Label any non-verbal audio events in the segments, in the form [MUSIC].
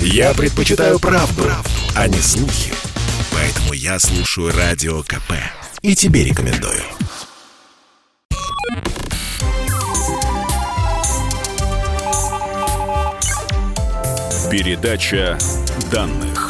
Я предпочитаю правду, правду, а не слухи. Поэтому я слушаю Радио КП. И тебе рекомендую. Передача данных.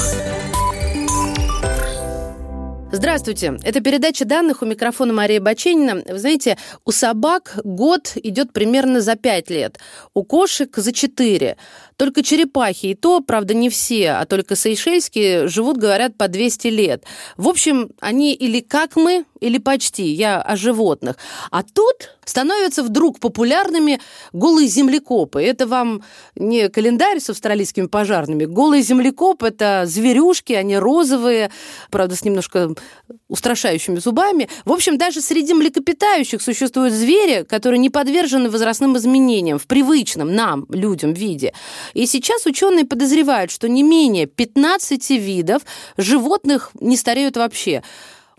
Здравствуйте. Это передача данных у микрофона Мария Баченина. Вы знаете, у собак год идет примерно за пять лет, у кошек за четыре. Только черепахи, и то, правда, не все, а только сейшельские, живут, говорят, по 200 лет. В общем, они или как мы, или почти, я о животных. А тут становятся вдруг популярными голые землекопы. Это вам не календарь с австралийскими пожарными. Голые землекопы – это зверюшки, они розовые, правда, с немножко устрашающими зубами. В общем, даже среди млекопитающих существуют звери, которые не подвержены возрастным изменениям в привычном нам, людям, виде. И сейчас ученые подозревают, что не менее 15 видов животных не стареют вообще.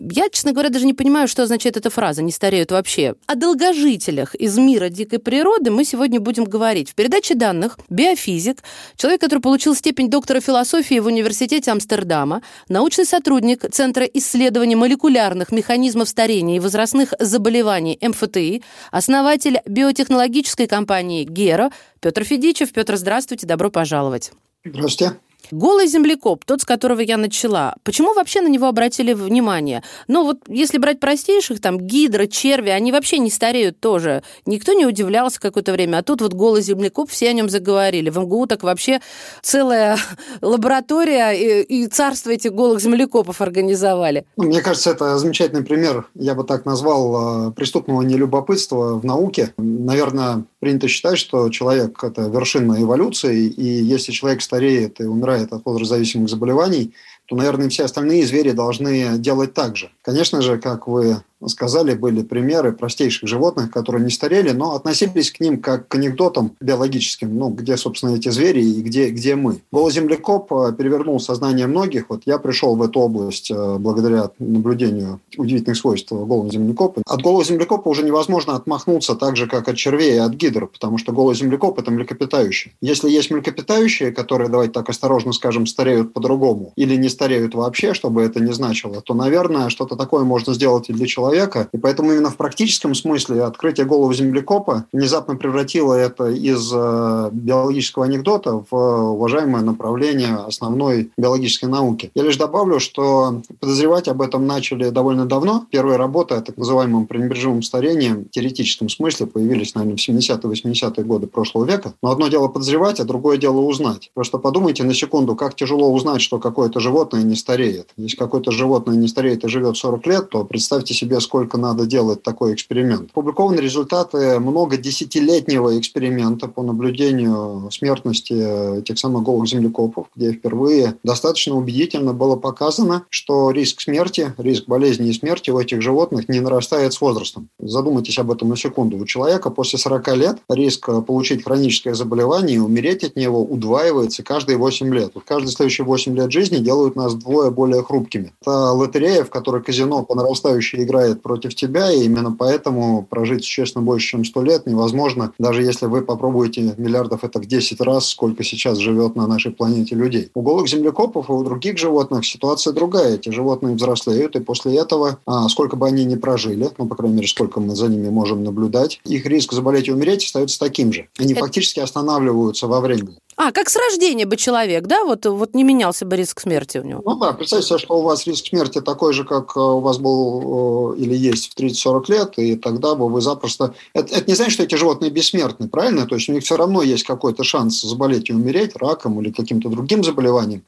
Я, честно говоря, даже не понимаю, что означает эта фраза «не стареют вообще». О долгожителях из мира дикой природы мы сегодня будем говорить. В передаче данных биофизик, человек, который получил степень доктора философии в Университете Амстердама, научный сотрудник Центра исследования молекулярных механизмов старения и возрастных заболеваний МФТИ, основатель биотехнологической компании «Гера» Петр Федичев. Петр, здравствуйте, добро пожаловать. Здравствуйте. Голый землекоп, тот, с которого я начала, почему вообще на него обратили внимание? Ну вот если брать простейших, там гидро, черви, они вообще не стареют тоже. Никто не удивлялся какое-то время, а тут вот голый землекоп, все о нем заговорили. В МГУ так вообще целая [LAUGHS] лаборатория и, и царство этих голых землекопов организовали. Мне кажется, это замечательный пример, я бы так назвал, э, преступного нелюбопытства в науке. Наверное, принято считать, что человек – это вершина эволюции, и если человек стареет и умирает от возрастзависимых заболеваний, то, наверное, все остальные звери должны делать так же. Конечно же, как вы сказали, были примеры простейших животных, которые не старели, но относились к ним как к анекдотам биологическим, ну, где, собственно, эти звери и где, где мы. Голоземлекоп э, перевернул сознание многих. Вот я пришел в эту область э, благодаря наблюдению удивительных свойств голого землекопа. От голого землекопа уже невозможно отмахнуться так же, как от червей и от гидр, потому что голый землекоп – это млекопитающие. Если есть млекопитающие, которые, давайте так осторожно скажем, стареют по-другому или не стареют вообще, чтобы это не значило, то, наверное, что-то такое можно сделать и для человека, человека. И поэтому именно в практическом смысле открытие голого землекопа внезапно превратило это из э, биологического анекдота в уважаемое направление основной биологической науки. Я лишь добавлю, что подозревать об этом начали довольно давно. Первые работы о так называемом пренебрежимом старении в теоретическом смысле появились, наверное, в 70-80-е годы прошлого века. Но одно дело подозревать, а другое дело узнать. Просто подумайте на секунду, как тяжело узнать, что какое-то животное не стареет. Если какое-то животное не стареет и живет 40 лет, то представьте себе, сколько надо делать такой эксперимент. Опубликованы результаты много десятилетнего эксперимента по наблюдению смертности этих самых голых землекопов, где впервые достаточно убедительно было показано, что риск смерти, риск болезни и смерти у этих животных не нарастает с возрастом. Задумайтесь об этом на секунду. У человека после 40 лет риск получить хроническое заболевание и умереть от него удваивается каждые 8 лет. Вот каждые следующие 8 лет жизни делают нас вдвое более хрупкими. Это лотерея, в которой казино по нарастающей играет играет против тебя, и именно поэтому прожить существенно больше, чем 100 лет невозможно, даже если вы попробуете миллиардов это в 10 раз, сколько сейчас живет на нашей планете людей. У голых землекопов и у других животных ситуация другая. Эти животные взрослеют, и после этого, а, сколько бы они ни прожили, ну, по крайней мере, сколько мы за ними можем наблюдать, их риск заболеть и умереть остается таким же. Они фактически останавливаются во времени. А, как с рождения бы человек, да? Вот, вот не менялся бы риск смерти у него. Ну да, представьте себе, что у вас риск смерти такой же, как э, у вас был э, или есть в 30-40 лет, и тогда бы вы запросто... Это, это не значит, что эти животные бессмертны, правильно? То есть у них все равно есть какой-то шанс заболеть и умереть раком или каким-то другим заболеванием.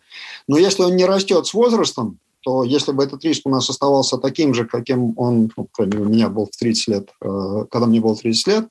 Но если он не растет с возрастом, то если бы этот риск у нас оставался таким же, каким он, ну, у меня был в 30 лет, э, когда мне было 30 лет,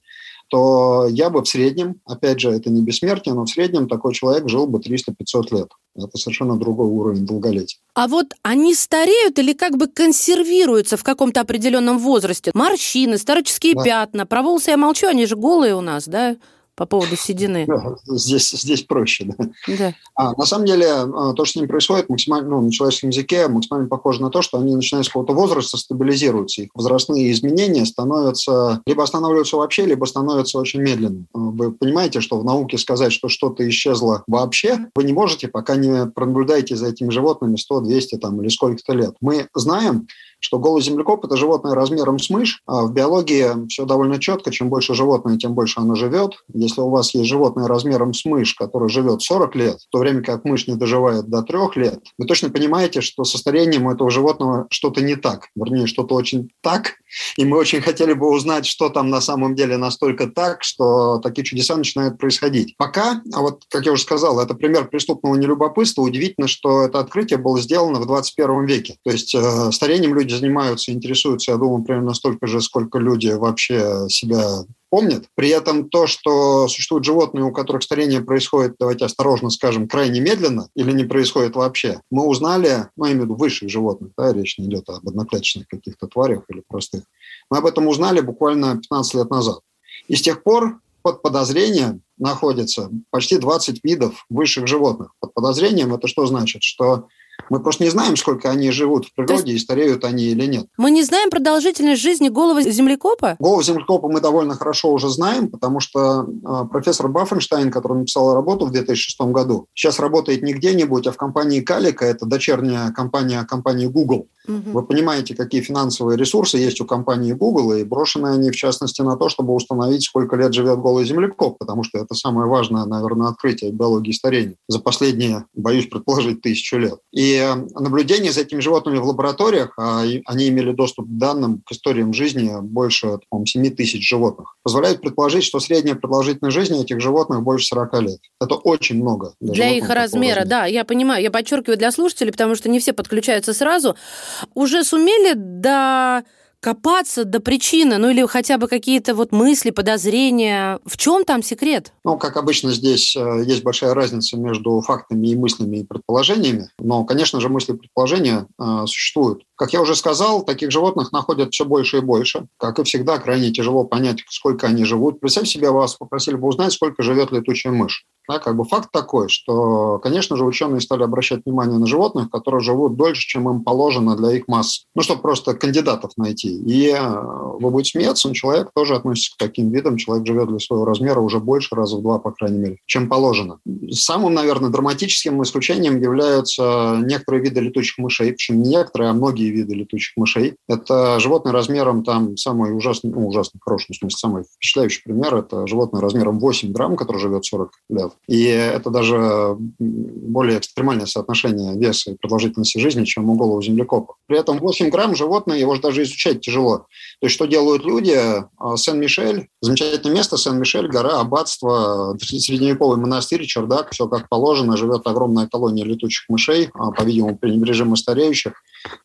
то я бы в среднем, опять же, это не бессмертие, но в среднем такой человек жил бы 300-500 лет. Это совершенно другой уровень долголетия. А вот они стареют или как бы консервируются в каком-то определенном возрасте? Морщины, старческие да. пятна. Про волосы я молчу, они же голые у нас, да? По поводу седины. Да, здесь, здесь проще, да. да. А, на самом деле, а, то, что с ним происходит, максимально, ну, на человеческом языке максимально похоже на то, что они начинают с какого-то возраста стабилизируются. Их возрастные изменения становятся, либо останавливаются вообще, либо становятся очень медленными. Вы понимаете, что в науке сказать, что что-то исчезло вообще, вы не можете, пока не пронаблюдаете за этими животными 100, 200 там, или сколько-то лет. Мы знаем, что голый землекоп – это животное размером с мышь. А в биологии все довольно четко. Чем больше животное, тем больше оно живет. Если у вас есть животное размером с мышь, которое живет 40 лет, в то время как мышь не доживает до 3 лет, вы точно понимаете, что со старением у этого животного что-то не так. Вернее, что-то очень так. И мы очень хотели бы узнать, что там на самом деле настолько так, что такие чудеса начинают происходить. Пока, а вот, как я уже сказал, это пример преступного нелюбопытства. Удивительно, что это открытие было сделано в 21 веке. То есть э, старением люди люди занимаются, интересуются, я думаю, примерно столько же, сколько люди вообще себя помнят. При этом то, что существуют животные, у которых старение происходит, давайте осторожно скажем, крайне медленно или не происходит вообще, мы узнали, ну, я имею в виду высших животных, да, речь не идет об одноклеточных каких-то тварях или простых. Мы об этом узнали буквально 15 лет назад. И с тех пор под подозрением находится почти 20 видов высших животных. Под подозрением это что значит? Что мы просто не знаем, сколько они живут в природе есть... и стареют они или нет. Мы не знаем продолжительность жизни голого землекопа? Голого землекопа мы довольно хорошо уже знаем, потому что э, профессор Баффенштайн, который написал работу в 2006 году, сейчас работает не где-нибудь, а в компании Калика, это дочерняя компания компании Google. Угу. Вы понимаете, какие финансовые ресурсы есть у компании Google, и брошены они, в частности, на то, чтобы установить, сколько лет живет голый землекоп, потому что это самое важное, наверное, открытие биологии старения за последние, боюсь предположить, тысячу лет. И э, наблюдение за этими животными в лабораториях, а они имели доступ к данным, к историям жизни больше, по 7 тысяч животных, позволяет предположить, что средняя продолжительность жизни этих животных больше 40 лет. Это очень много. Для, для их размера, да, я понимаю. Я подчеркиваю для слушателей, потому что не все подключаются сразу уже сумели до копаться до причины, ну или хотя бы какие-то вот мысли, подозрения. В чем там секрет? Ну, как обычно, здесь э, есть большая разница между фактами и мыслями и предположениями. Но, конечно же, мысли и предположения э, существуют. Как я уже сказал, таких животных находят все больше и больше. Как и всегда, крайне тяжело понять, сколько они живут. Представь себе, вас попросили бы узнать, сколько живет летучая мышь. Да, как бы факт такой, что, конечно же, ученые стали обращать внимание на животных, которые живут дольше, чем им положено для их масс. Ну, чтобы просто кандидатов найти. И э, вы будете смеяться, но человек тоже относится к таким видам. Человек живет для своего размера уже больше, раза в два, по крайней мере, чем положено. Самым, наверное, драматическим исключением являются некоторые виды летучих мышей. Причем не некоторые, а многие другие виды летучих мышей. Это животное размером, там самый ужасный, ну, ужасный, хороший, в смысле, самый впечатляющий пример, это животное размером 8 грамм, которое живет 40 лет. И это даже более экстремальное соотношение веса и продолжительности жизни, чем у голого землекопа. При этом 8 грамм животное, его же даже изучать тяжело. То есть что делают люди? А, Сен-Мишель, замечательное место, Сен-Мишель, гора, аббатство, средневековый монастырь, чердак, все как положено, живет огромная колония летучих мышей, а, по-видимому, пренебрежимо стареющих.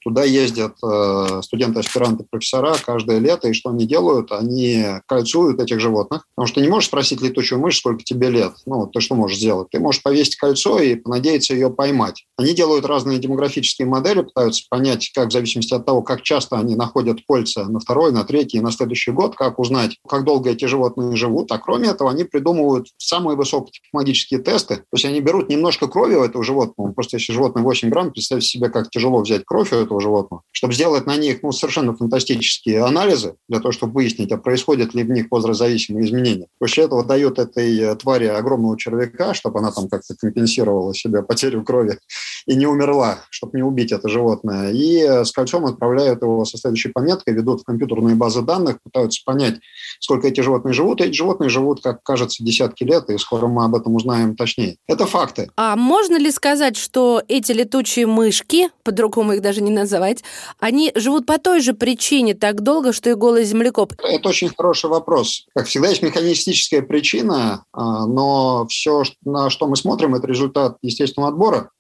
Туда ездят э, студенты-аспиранты, профессора каждое лето, и что они делают? Они кольцуют этих животных, потому что ты не можешь спросить летучую мышь, сколько тебе лет. Ну, ты что можешь сделать? Ты можешь повесить кольцо и понадеяться ее поймать. Они делают разные демографические модели, пытаются понять, как в зависимости от того, как часто они находят кольца на второй, на третий на следующий год, как узнать, как долго эти животные живут. А кроме этого, они придумывают самые высокотехнологические тесты. То есть они берут немножко крови у этого животного. Просто если животное 8 грамм, представьте себе, как тяжело взять кровь у этого животного, чтобы сделать на них ну, совершенно фантастические анализы для того, чтобы выяснить, а происходят ли в них возрастзависимые изменения. После этого дают этой э, твари огромного червяка, чтобы она там как-то компенсировала себе потерю крови и не умерла, чтобы не убить это животное. И э, с кольцом отправляют его со следующей пометкой, ведут в компьютерные базы данных, пытаются понять, сколько эти животные живут. Эти животные живут, как кажется, десятки лет, и скоро мы об этом узнаем точнее. Это факты. А можно ли сказать, что эти летучие мышки, по-другому их даже не называть, они живут по той же причине так долго, что и голый землекоп? Это очень хороший вопрос. Как всегда, есть механистическая причина, а, но все, на что мы смотрим, это результат естественного отбора.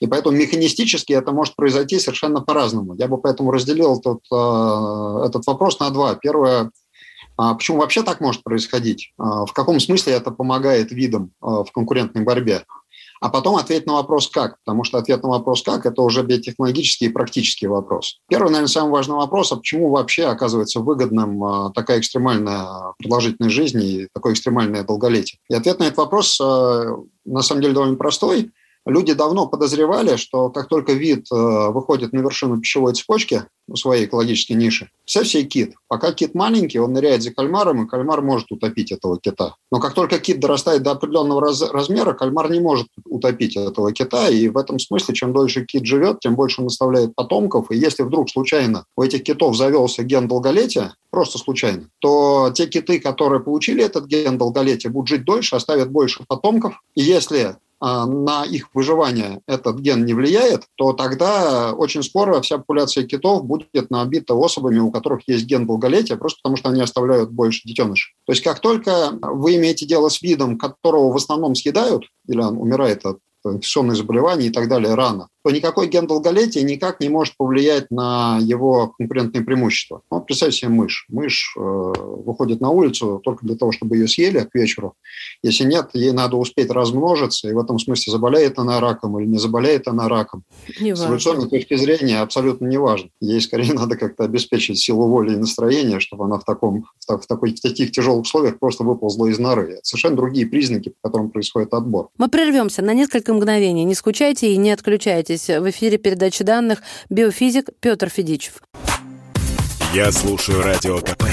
И поэтому механистически это может произойти совершенно по-разному. Я бы поэтому разделил этот, а, этот вопрос на два. Первое, а, почему вообще так может происходить? В каком смысле это помогает видам в конкурентной борьбе? А потом ответить на вопрос «как?», потому что ответ на вопрос «как?» – это уже биотехнологический и практический вопрос. Первый, наверное, самый важный вопрос – а почему вообще оказывается выгодным а, такая экстремальная продолжительность жизни и такое экстремальное долголетие? И ответ на этот вопрос а, на самом деле довольно простой. Люди давно подозревали, что как только вид э, выходит на вершину пищевой цепочки в своей экологической нише, все все кит. Пока кит маленький, он ныряет за кальмаром, и кальмар может утопить этого кита. Но как только кит дорастает до определенного раз, размера, кальмар не может утопить этого кита, и в этом смысле, чем дольше кит живет, тем больше он оставляет потомков, и если вдруг случайно у этих китов завелся ген долголетия, просто случайно, то те киты, которые получили этот ген долголетия, будут жить дольше, оставят больше потомков, и если на их выживание этот ген не влияет, то тогда очень скоро вся популяция китов будет набита особами, у которых есть ген долголетия, просто потому что они оставляют больше детенышей. То есть как только вы имеете дело с видом, которого в основном съедают, или он умирает от инфекционные заболевания и так далее рано, то никакой ген долголетия никак не может повлиять на его конкурентные преимущества. Ну, представьте себе мышь. Мышь э, выходит на улицу только для того, чтобы ее съели к вечеру. Если нет, ей надо успеть размножиться, и в этом смысле заболеет она раком или не заболеет она раком. Не С эволюционной точки зрения абсолютно не важно. Ей скорее [LAUGHS] надо как-то обеспечить силу воли и настроения, чтобы она в, таком, в, в, такой, в таких тяжелых условиях просто выползла из норы. Это совершенно другие признаки, по которым происходит отбор. Мы прервемся на несколько мгновений. Не скучайте и не отключайтесь в эфире передачи данных «Биофизик» Петр Федичев. Я слушаю Радио КП,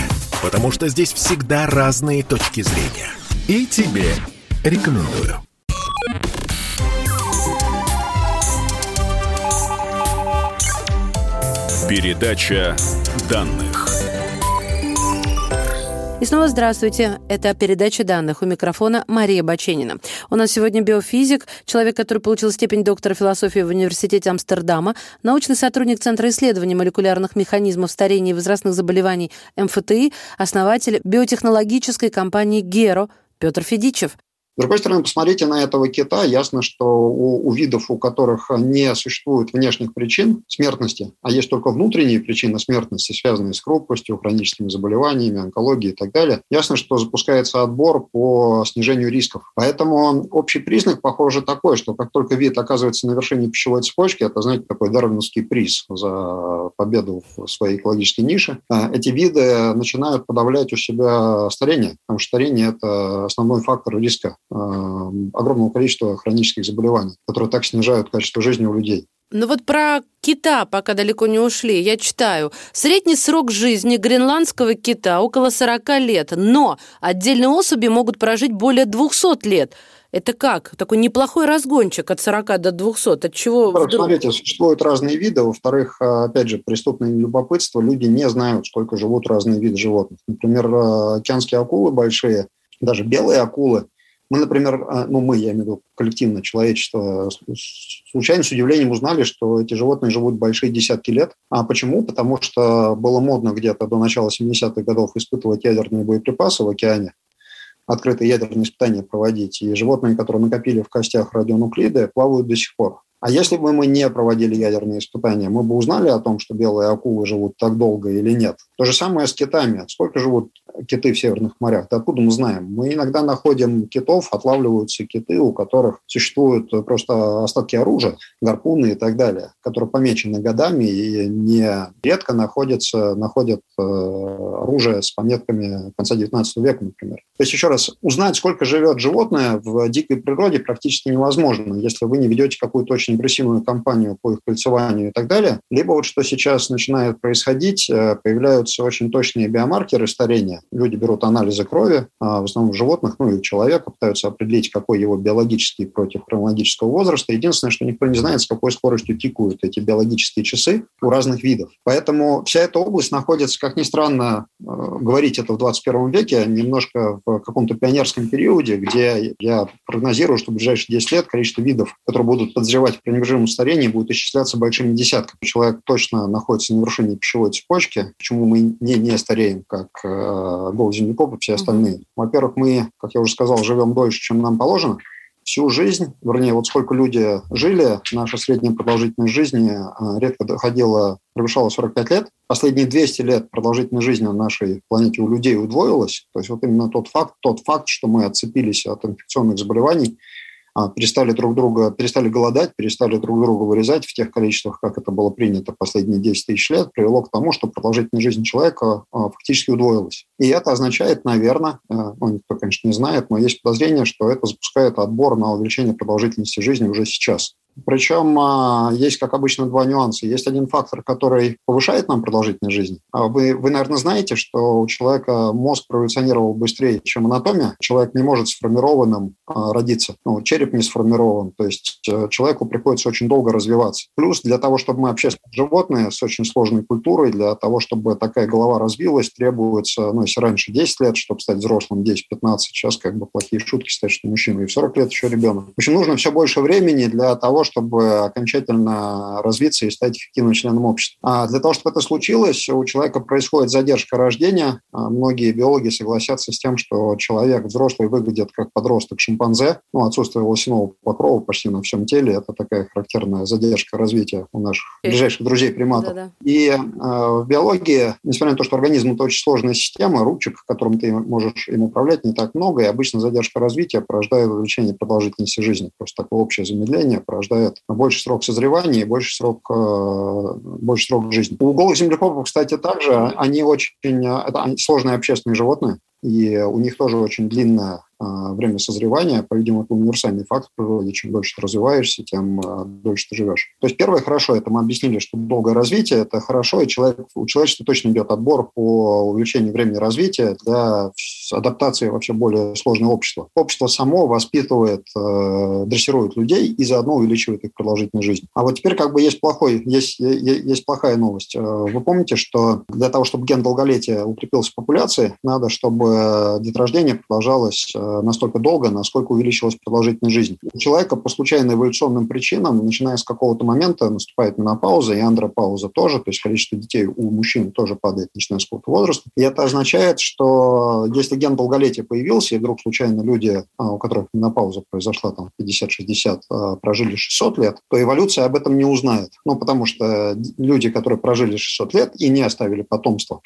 потому что здесь всегда разные точки зрения. И тебе рекомендую. Передача данных. И снова здравствуйте. Это передача данных. У микрофона Мария Баченина. У нас сегодня биофизик, человек, который получил степень доктора философии в Университете Амстердама, научный сотрудник Центра исследований молекулярных механизмов старения и возрастных заболеваний МФТИ, основатель биотехнологической компании «Геро» Петр Федичев. С другой стороны, посмотрите на этого кита. Ясно, что у, у видов, у которых не существует внешних причин смертности, а есть только внутренние причины смертности, связанные с хрупкостью, хроническими заболеваниями, онкологией и так далее, ясно, что запускается отбор по снижению рисков. Поэтому общий признак, похоже, такой, что как только вид оказывается на вершине пищевой цепочки, это, знаете, такой дарвиновский приз за победу в своей экологической нише, а эти виды начинают подавлять у себя старение, потому что старение – это основной фактор риска Э, огромного количества хронических заболеваний, которые так снижают качество жизни у людей. Ну вот про кита пока далеко не ушли. Я читаю. Средний срок жизни гренландского кита около 40 лет, но отдельные особи могут прожить более 200 лет. Это как? Такой неплохой разгончик от 40 до 200. От чего вдруг... Смотрите, существуют разные виды. Во-вторых, э, опять же, преступное любопытство. Люди не знают, сколько живут разные виды животных. Например, э, океанские акулы большие, даже белые акулы, мы, например, а, ну мы, я имею в виду коллективно человечество, случайно с удивлением узнали, что эти животные живут большие десятки лет. А почему? Потому что было модно где-то до начала 70-х годов испытывать ядерные боеприпасы в океане, открытые ядерные испытания проводить. И животные, которые накопили в костях радионуклиды, плавают до сих пор. А если бы мы не проводили ядерные испытания, мы бы узнали о том, что белые акулы живут так долго или нет. То же самое с китами. Сколько живут киты в северных морях? Да откуда мы знаем? Мы иногда находим китов, отлавливаются киты, у которых существуют просто остатки оружия, гарпуны и так далее, которые помечены годами и не редко находятся, находят э, оружие с пометками конца 19 века, например. То есть, еще раз, узнать, сколько живет животное в дикой природе практически невозможно, если вы не ведете какую-то очень агрессивную кампанию по их кольцеванию и так далее. Либо вот что сейчас начинает происходить, э, появляются очень точные биомаркеры старения. Люди берут анализы крови, а, в основном животных, ну и человека, пытаются определить, какой его биологический против хронологического возраста. Единственное, что никто не знает, с какой скоростью тикают эти биологические часы у разных видов. Поэтому вся эта область находится, как ни странно, э, говорить это в 21 веке, немножко в каком-то пионерском периоде, где я прогнозирую, что в ближайшие 10 лет количество видов, которые будут подозревать в пренебрежимом старении, будет исчисляться большими десятками. Человек точно находится на вершине пищевой цепочки. Почему мы не, не стареем, как э, гол землекоп и все остальные? Во-первых, мы, как я уже сказал, живем дольше, чем нам положено всю жизнь, вернее, вот сколько люди жили, наша средняя продолжительность жизни э, редко доходила, превышала 45 лет. Последние 200 лет продолжительность жизни на нашей планете у людей удвоилась. То есть вот именно тот факт, тот факт, что мы отцепились от инфекционных заболеваний, перестали друг друга, перестали голодать, перестали друг друга вырезать в тех количествах, как это было принято последние 10 тысяч лет, привело к тому, что продолжительность жизни человека а, фактически удвоилась. И это означает, наверное, ну, никто, конечно, не знает, но есть подозрение, что это запускает отбор на увеличение продолжительности жизни уже сейчас. Причем а, есть, как обычно, два нюанса. Есть один фактор, который повышает нам продолжительность жизни. А вы, вы, наверное, знаете, что у человека мозг проволюционировал быстрее, чем анатомия. Человек не может сформированным а, родиться. Ну, череп не сформирован. То есть э, человеку приходится очень долго развиваться. Плюс для того, чтобы мы общественные животные с очень сложной культурой, для того, чтобы такая голова развилась, требуется, ну, если раньше 10 лет, чтобы стать взрослым, 10-15, сейчас как бы плохие шутки стать, что мужчина и в 40 лет еще ребенок. В общем, нужно все больше времени для того, чтобы окончательно развиться и стать эффективным членом общества. А для того, чтобы это случилось, у человека происходит задержка рождения. А многие биологи согласятся с тем, что человек взрослый выглядит как подросток шимпанзе. Ну, отсутствие волосяного покрова почти на всем теле – это такая характерная задержка развития у наших ближайших друзей приматов. Да-да. И э, в биологии, несмотря на то, что организм – это очень сложная система, ручек, которым ты можешь им управлять, не так много, и обычно задержка развития порождает увеличение продолжительности жизни. Просто такое общее замедление порождает дает больше срок созревания и больше срок, э, больше срок жизни. У голых землекопов, кстати, также они очень это сложные общественные животные, и у них тоже очень длинная а, время созревания, по-видимому, это универсальный факт в природе. Чем дольше ты развиваешься, тем а, дольше ты живешь. То есть первое хорошо, это мы объяснили, что долгое развитие – это хорошо, и человек, у человечества точно идет отбор по увеличению времени развития для адаптации вообще более сложного общества. Общество само воспитывает, э, дрессирует людей и заодно увеличивает их продолжительность жизни. А вот теперь как бы есть плохой, есть, есть плохая новость. Вы помните, что для того, чтобы ген долголетия укрепился в популяции, надо, чтобы деторождение продолжалось э, настолько долго, насколько увеличилась продолжительность жизни. У человека по случайно эволюционным причинам, начиная с какого-то момента, наступает менопауза и андропауза тоже, то есть количество детей у мужчин тоже падает, начиная с какого-то возраста. И это означает, что если ген долголетия появился, и вдруг случайно люди, а, у которых менопауза произошла там 50-60, а, прожили 600 лет, то эволюция об этом не узнает. Ну, потому что люди, которые прожили 600 лет и не оставили потомство,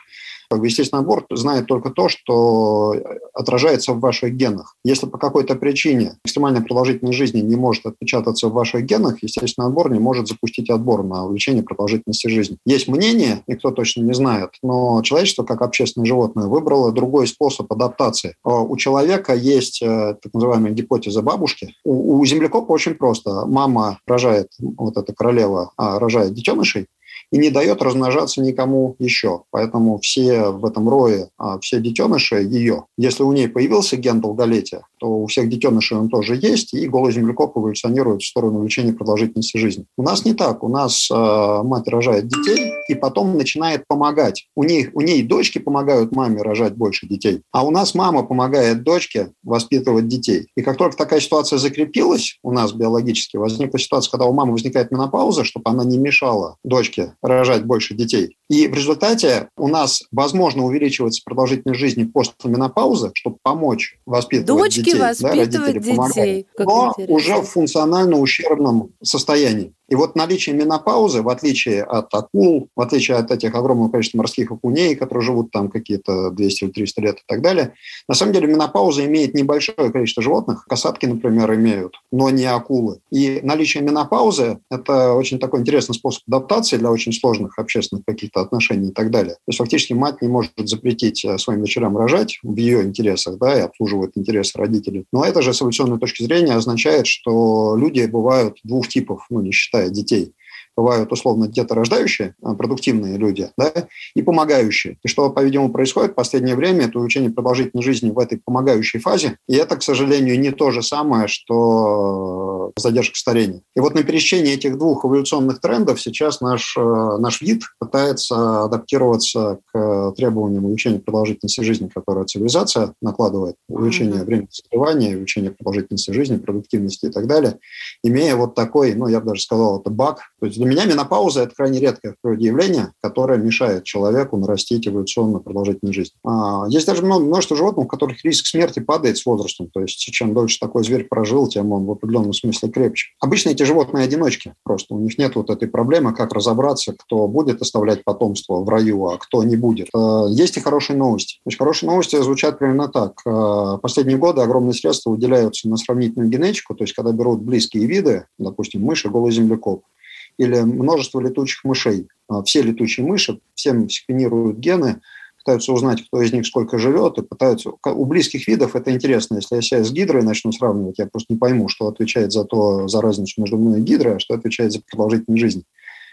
как естественный отбор знает только то, что отражается в ваших генах. Если по какой-то причине экстремальная продолжительность жизни не может отпечататься в ваших генах, естественный отбор не может запустить отбор на увеличение продолжительности жизни. Есть мнение, никто точно не знает, но человечество, как общественное животное, выбрало другой способ адаптации. У человека есть э, так называемая гипотеза бабушки. У, у землекопа очень просто. Мама рожает, вот эта королева а, рожает детенышей, и не дает размножаться никому еще. Поэтому все в этом рое, а, все детеныши ее. Если у ней появился ген долголетия, то у всех детенышей он тоже есть, и голый землекоп эволюционирует в сторону увеличения продолжительности жизни. У нас не так. У нас э, мать рожает детей и потом начинает помогать. У, них, у ней дочки помогают маме рожать больше детей, а у нас мама помогает дочке воспитывать детей. И как только такая ситуация закрепилась у нас биологически, возникла ситуация, когда у мамы возникает менопауза, чтобы она не мешала дочке рожать больше детей. И в результате у нас, возможно, увеличивается продолжительность жизни после менопаузы, чтобы помочь воспитывать Дочки детей. Воспитывать да, детей. Помогают, но интересно. уже в функционально ущербном состоянии. И вот наличие менопаузы, в отличие от акул, в отличие от этих огромного количества морских окуней, которые живут там какие-то 200 или 300 лет и так далее, на самом деле менопауза имеет небольшое количество животных, касатки, например, имеют, но не акулы. И наличие менопаузы – это очень такой интересный способ адаптации для очень сложных общественных каких-то отношений и так далее. То есть фактически мать не может запретить э, своим дочерям рожать в ее интересах, да, и обслуживает интересы родителей. Но это же с эволюционной точки зрения означает, что люди бывают двух типов, ну, не считая детей бывают условно деторождающие, а, продуктивные люди, да, и помогающие. И что, по-видимому, происходит в последнее время, это увеличение продолжительной жизни в этой помогающей фазе. И это, к сожалению, не то же самое, что задержка старения. И вот на пересечении этих двух эволюционных трендов сейчас наш, э, наш вид пытается адаптироваться к требованиям увеличения продолжительности жизни, которое цивилизация накладывает, увеличение mm-hmm. времени созревания, увеличение продолжительности жизни, продуктивности и так далее, имея вот такой, ну, я бы даже сказал, это баг. То есть для меня менопауза – это крайне редкое явление, которое мешает человеку нарастить эволюционно продолжительную жизнь. А, есть даже множество животных, у которых риск смерти падает с возрастом. То есть чем дольше такой зверь прожил, тем он в определенном смысле крепче. Обычно эти животные одиночки просто. У них нет вот этой проблемы, как разобраться, кто будет оставлять потомство в раю, а кто не будет. А, есть и хорошие новости. Значит, хорошие новости звучат примерно так. А, последние годы огромные средства уделяются на сравнительную генетику, то есть когда берут близкие виды, допустим, мыши, голый землекоп, или множество летучих мышей. А, все летучие мыши, всем секвенируют гены, пытаются узнать, кто из них сколько живет, и пытаются... У близких видов это интересно. Если я себя с гидрой начну сравнивать, я просто не пойму, что отвечает за то, за разницу между мной и гидрой, а что отвечает за продолжительность жизни.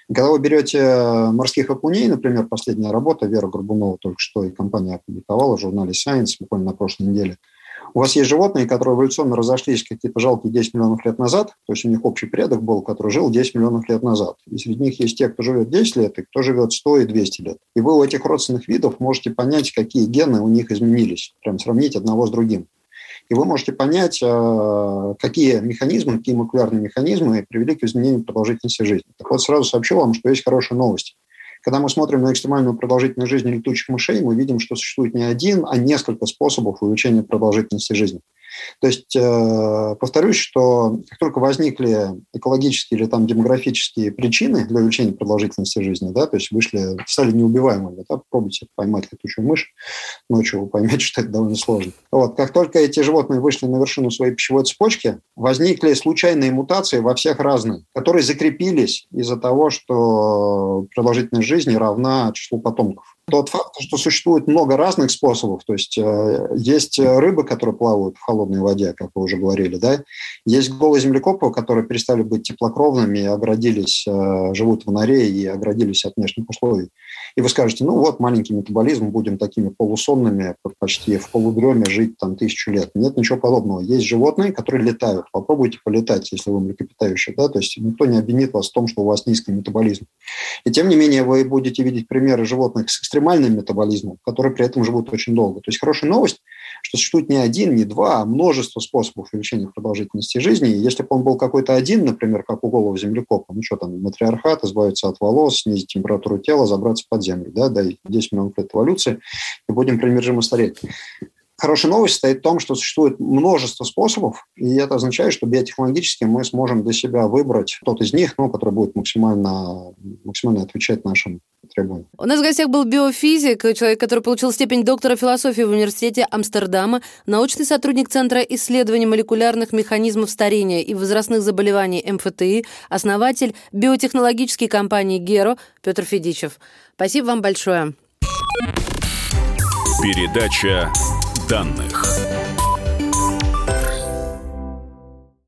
Когда вы берете морских окуней, например, последняя работа Вера Горбунова только что и компания опубликовала в журнале Science буквально на прошлой неделе – у вас есть животные, которые эволюционно разошлись какие-то жалкие 10 миллионов лет назад, то есть у них общий предок был, который жил 10 миллионов лет назад. И среди них есть те, кто живет 10 лет, и кто живет 100 и 200 лет. И вы у этих родственных видов можете понять, какие гены у них изменились, прям сравнить одного с другим. И вы можете понять, а, какие механизмы, какие молекулярные механизмы привели к изменению продолжительности жизни. Так вот, сразу сообщу вам, что есть хорошая новость. Когда мы смотрим на экстремальную продолжительность жизни летучих мышей, мы видим, что существует не один, а несколько способов увеличения продолжительности жизни. То есть, э, повторюсь, что как только возникли экологические или там демографические причины для увеличения продолжительности жизни, да, то есть вышли, стали неубиваемыми, да, попробуйте поймать летучую мышь ночью, вы поймете, [LAUGHS] что это довольно сложно. Вот, как только эти животные вышли на вершину своей пищевой цепочки, возникли случайные мутации во всех разных, которые закрепились из-за того, что продолжительность жизни равна числу потомков тот факт, что существует много разных способов. То есть э, есть рыбы, которые плавают в холодной воде, как вы уже говорили, да. Есть голые землекопы, которые перестали быть теплокровными оградились, э, живут в норе и оградились от внешних условий. И вы скажете, ну вот, маленький метаболизм, будем такими полусонными, почти в полудреме жить там тысячу лет. Нет ничего подобного. Есть животные, которые летают. Попробуйте полетать, если вы млекопитающие. Да? То есть никто не обвинит вас в том, что у вас низкий метаболизм. И тем не менее вы будете видеть примеры животных с экстремальным метаболизмом, которые при этом живут очень долго. То есть хорошая новость, что существует не один, не два, а множество способов увеличения продолжительности жизни. И если бы он был какой-то один, например, как у голого землекопа, ну что там, матриархат, избавиться от волос, снизить температуру тела, забраться под землю, да, дай 10 миллионов лет эволюции, и будем примержимо стареть. Хорошая новость состоит в том, что существует множество способов, и это означает, что биотехнологически мы сможем для себя выбрать тот из них, ну, который будет максимально, максимально отвечать нашим требованиям. У нас в гостях был биофизик, человек, который получил степень доктора философии в университете Амстердама, научный сотрудник Центра исследований молекулярных механизмов старения и возрастных заболеваний МФТИ, основатель биотехнологической компании «Геро» Петр Федичев. Спасибо вам большое. Передача данных.